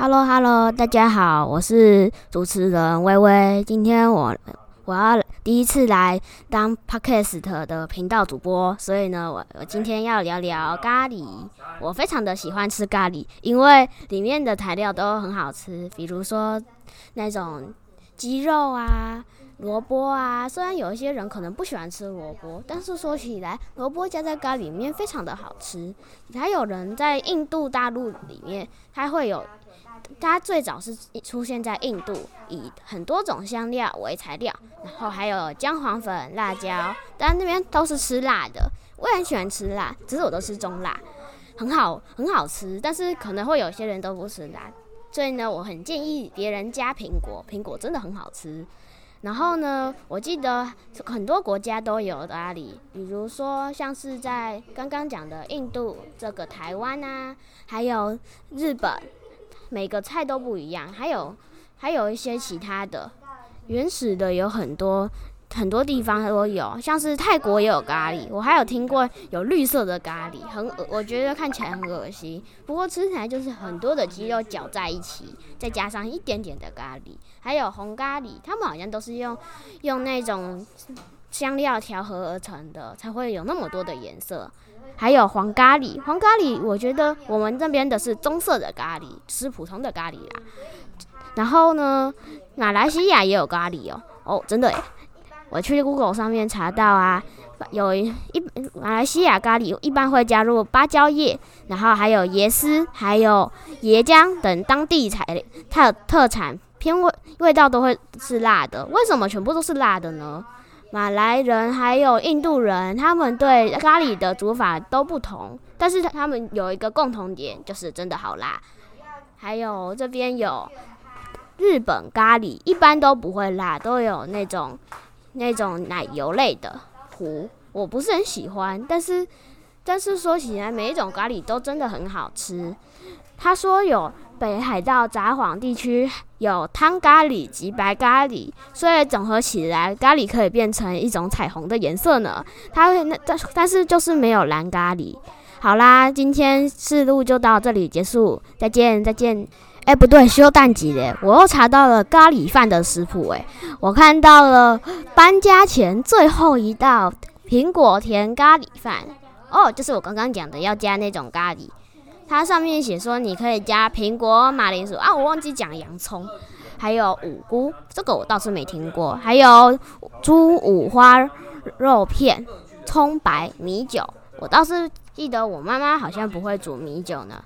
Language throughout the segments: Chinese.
Hello Hello，大家好，我是主持人微微。今天我我要第一次来当 Podcast 的频道主播，所以呢，我我今天要聊聊咖喱。我非常的喜欢吃咖喱，因为里面的材料都很好吃，比如说那种鸡肉啊、萝卜啊。虽然有一些人可能不喜欢吃萝卜，但是说起来，萝卜加在咖喱里面非常的好吃。还有人在印度大陆里面，它会有。它最早是出现在印度，以很多种香料为材料，然后还有姜黄粉、辣椒，但那边都是吃辣的。我也很喜欢吃辣，只是我都吃中辣，很好，很好吃。但是可能会有些人都不吃辣，所以呢，我很建议别人加苹果，苹果真的很好吃。然后呢，我记得很多国家都有阿里，比如说像是在刚刚讲的印度，这个台湾啊，还有日本。每个菜都不一样，还有还有一些其他的原始的有很多很多地方都有，像是泰国也有咖喱，我还有听过有绿色的咖喱，很我觉得看起来很恶心，不过吃起来就是很多的鸡肉搅在一起，再加上一点点的咖喱，还有红咖喱，他们好像都是用用那种香料调和而成的，才会有那么多的颜色。还有黄咖喱，黄咖喱，我觉得我们这边的是棕色的咖喱，是普通的咖喱啦。然后呢，马来西亚也有咖喱哦，哦，真的诶，我去 Google 上面查到啊，有一马来西亚咖喱一般会加入芭蕉叶，然后还有椰丝，还有椰浆等当地材特特产，偏味味道都会是辣的。为什么全部都是辣的呢？马来人还有印度人，他们对咖喱的煮法都不同，但是他们有一个共同点，就是真的好辣。还有这边有日本咖喱，一般都不会辣，都有那种那种奶油类的糊，我不是很喜欢。但是但是说起来，每一种咖喱都真的很好吃。他说有。北海道札幌地区有汤咖喱及白咖喱，所以总合起来，咖喱可以变成一种彩虹的颜色呢。它那但但是就是没有蓝咖喱。好啦，今天试录就到这里结束，再见再见。哎，不对，休淡季嘞，我又查到了咖喱饭的食谱。哎，我看到了搬家前最后一道苹果甜咖喱饭。哦，就是我刚刚讲的要加那种咖喱。它上面写说你可以加苹果、马铃薯啊，我忘记讲洋葱，还有五菇，这个我倒是没听过。还有猪五花肉片、葱白米酒，我倒是记得我妈妈好像不会煮米酒呢。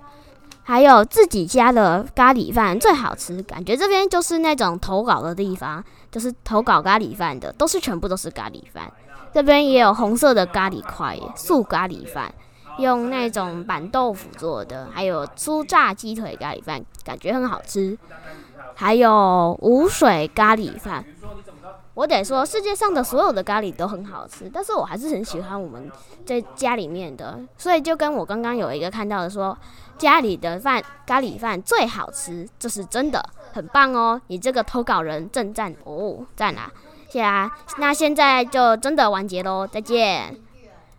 还有自己家的咖喱饭最好吃，感觉这边就是那种投稿的地方，就是投稿咖喱饭的，都是全部都是咖喱饭。这边也有红色的咖喱块，素咖喱饭。用那种板豆腐做的，还有酥炸鸡腿咖喱饭，感觉很好吃。还有无水咖喱饭，我得说世界上的所有的咖喱都很好吃，但是我还是很喜欢我们在家里面的，所以就跟我刚刚有一个看到的说，家里的饭咖喱饭最好吃，这是真的，很棒哦！你这个投稿人正赞哦，赞啊！谢啊！那现在就真的完结喽，再见。